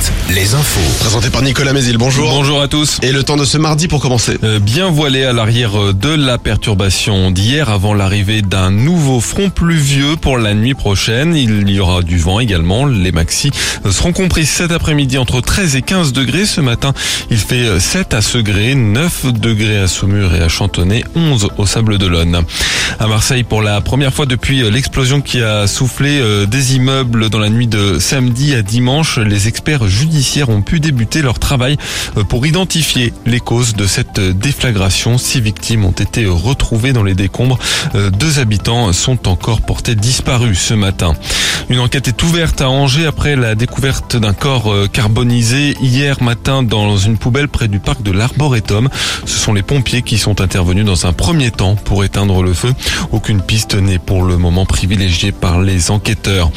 Alouette, les infos. Présenté par Nicolas Mézil, bonjour. Bonjour à tous. Et le temps de ce mardi pour commencer. Euh, bien voilé à l'arrière de la perturbation d'hier avant l'arrivée d'un nouveau front pluvieux pour la nuit prochaine. Il y aura du vent également. Les maxis seront compris cet après-midi entre 13 et 15 degrés. Ce matin, il fait 7 à Segré, 9 degrés à Saumur et à Chantonnay, 11 au Sable d'Olonne. À Marseille, pour la première fois depuis l'explosion qui a soufflé euh, des immeubles dans la nuit de samedi à dimanche, les experts judiciaires ont pu débuter leur travail euh, pour identifier les causes de cette déflagration. Six victimes ont été retrouvées dans les décombres. Euh, Deux habitants sont encore portés disparus ce matin. Une enquête est ouverte à Angers après la découverte d'un corps euh, carbonisé hier matin dans une poubelle près du parc de l'Arboretum. Ce sont les pompiers qui sont intervenus dans un premier temps pour éteindre le feu. Aucune piste n'est pour le moment privilégiée par les enquêteurs.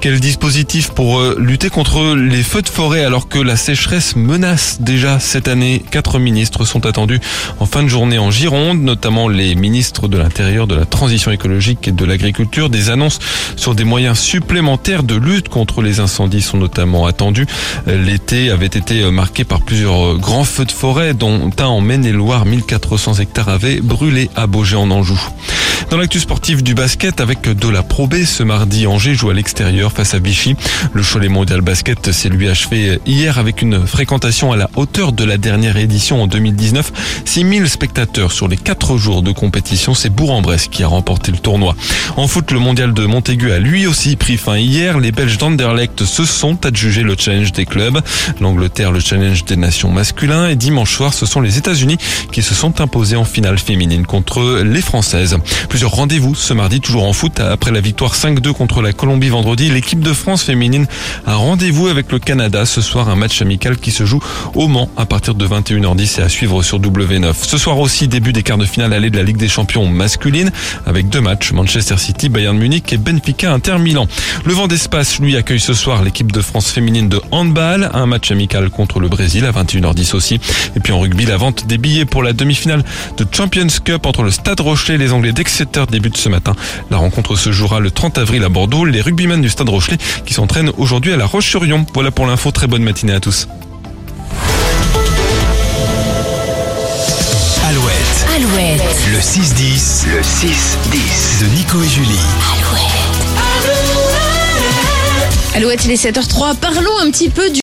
Quel dispositif pour euh, lutter contre les feux de forêt alors que la sécheresse menace déjà cette année Quatre ministres sont attendus en fin de journée en Gironde, notamment les ministres de l'Intérieur, de la Transition écologique et de l'Agriculture. Des annonces sur des moyens supplémentaires de lutte contre les incendies sont notamment attendues. L'été avait été marqué par plusieurs grands feux de forêt, dont un en Maine-et-Loire, 1400 hectares avaient brûlé à Beaugé en Anjou. Dans l'actu sportif du basket avec de la Pro B, ce mardi, Angers joue à l'extérieur face à Vichy. Le Cholet Mondial Basket s'est lui achevé hier avec une fréquentation à la hauteur de la dernière édition en 2019. 6000 spectateurs sur les 4 jours de compétition. C'est Bourg-en-Bresse qui a remporté le tournoi. En foot, le Mondial de Montaigu a lui aussi pris fin hier. Les Belges d'Anderlecht se sont adjugés le challenge des clubs. L'Angleterre, le challenge des nations masculins. Et dimanche soir, ce sont les États-Unis qui se sont imposés en finale féminine contre les Françaises. Plusieurs rendez-vous ce mardi, toujours en foot. Après la victoire 5-2 contre la Colombie vendredi, l'équipe de France féminine a rendez-vous avec le Canada ce soir. Un match amical qui se joue au Mans à partir de 21h10 et à suivre sur W9. Ce soir aussi, début des quarts de finale aller de la Ligue des Champions masculine avec deux matchs, Manchester City, Bayern Munich et Benfica Inter Milan. Le vent d'espace, lui, accueille ce soir l'équipe de France féminine de handball. Un match amical contre le Brésil à 21h10 aussi. Et puis en rugby, la vente des billets pour la demi-finale de Champions Cup entre le Stade Rochelet et les Anglais d'Exeter débute ce matin. La rencontre se jouera le 30 avril à Bordeaux. Les rugbymen du Stade Rochelet qui s'entraînent aujourd'hui à la Roche-sur-Yon. Voilà pour l'info. Très bonne matinée à tous. Alouette, Alouette, le 6-10, le 6-10 de Nico et Julie. Alouette, il est 7h03. Parlons un petit peu du